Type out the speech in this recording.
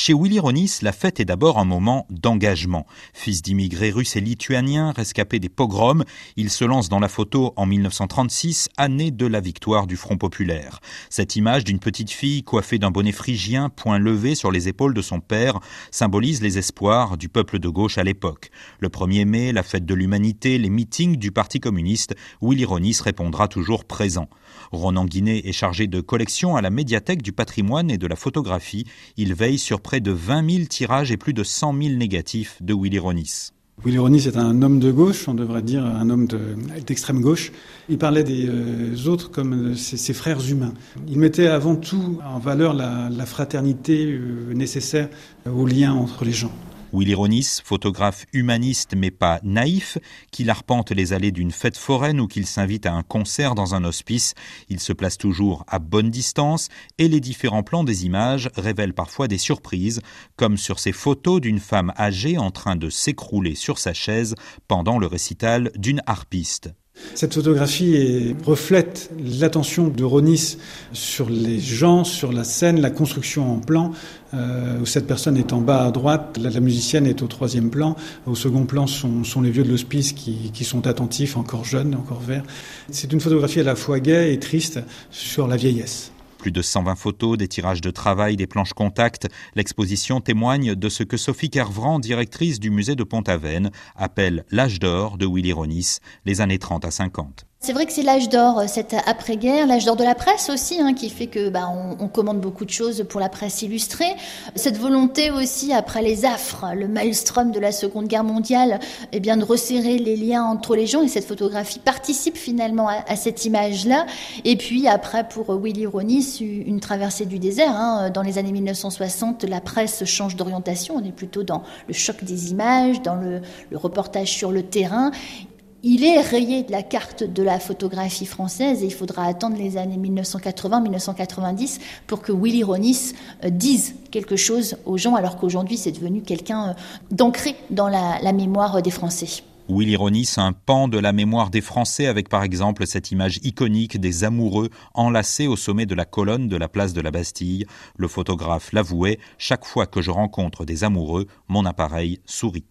Chez Willy Ronis, la fête est d'abord un moment d'engagement. Fils d'immigrés russes et lituaniens, rescapé des pogroms, il se lance dans la photo en 1936, année de la victoire du Front populaire. Cette image d'une petite fille coiffée d'un bonnet phrygien, point levé sur les épaules de son père, symbolise les espoirs du peuple de gauche à l'époque. Le 1er mai, la fête de l'humanité, les meetings du Parti communiste, Willy Ronis répondra toujours présent. Ronan Guinet est chargé de collection à la médiathèque du patrimoine et de la photographie. Il veille sur près de 20 000 tirages et plus de 100 000 négatifs de Willy Ronis. Willy Ronis est un homme de gauche, on devrait dire un homme d'extrême gauche. Il parlait des euh, autres comme ses, frères humains. Il mettait avant tout en valeur la, fraternité euh, nécessaire au lien entre les gens. Willy Ronis, photographe humaniste mais pas naïf, qu'il arpente les allées d'une fête foraine ou qu'il s'invite à un concert dans un hospice, il se place toujours à bonne distance et les différents plans des images révèlent parfois des surprises, comme sur ces photos d'une femme âgée en train de s'écrouler sur sa chaise pendant le récital d'une harpiste. Cette photographie reflète l'attention de Ronis sur les gens, sur la scène, la construction en plan, euh, où cette personne est en bas à droite, la, musicienne est au troisième plan, au second plan sont, les vieux de l'hospice qui, qui, sont attentifs, encore jeunes, encore verts. C'est une photographie à la fois gaie et triste sur la vieillesse. Plus de 120 photos, des tirages de travail, des planches contact. L'exposition témoigne de ce que Sophie Kervran, directrice du musée de Pont-Aven, appelle l'âge d'or de Willy Ronis, les années 30 à 50. C'est vrai que c'est l'âge d'or, euh, cette après-guerre, l'âge d'or de la presse aussi, hein, qui fait que bah, on, commande beaucoup de choses pour la presse illustrée. Cette volonté aussi, après les affres, le maelstrom de la Seconde Guerre mondiale, eh bien de resserrer les liens entre les gens. Et cette photographie participe finalement à, cette image-là. Et puis après, pour Willy Ronis, une traversée du désert. Hein. Dans les années 1960, la presse change d'orientation. On est plutôt dans le choc des images, dans le, le reportage sur le terrain il est rayé de la carte de la photographie française et il faudra attendre les années 1980-1990 pour que Willy Ronis euh, dise quelque chose aux gens, alors qu'aujourd'hui c'est devenu quelqu'un euh, d'ancré dans la, mémoire des Français. Willy Ronis, un pan de la mémoire des Français avec par exemple cette image iconique des amoureux enlacés au sommet de la colonne de la place de la Bastille. Le photographe l'avouait, chaque fois que je rencontre des amoureux, mon appareil sourit.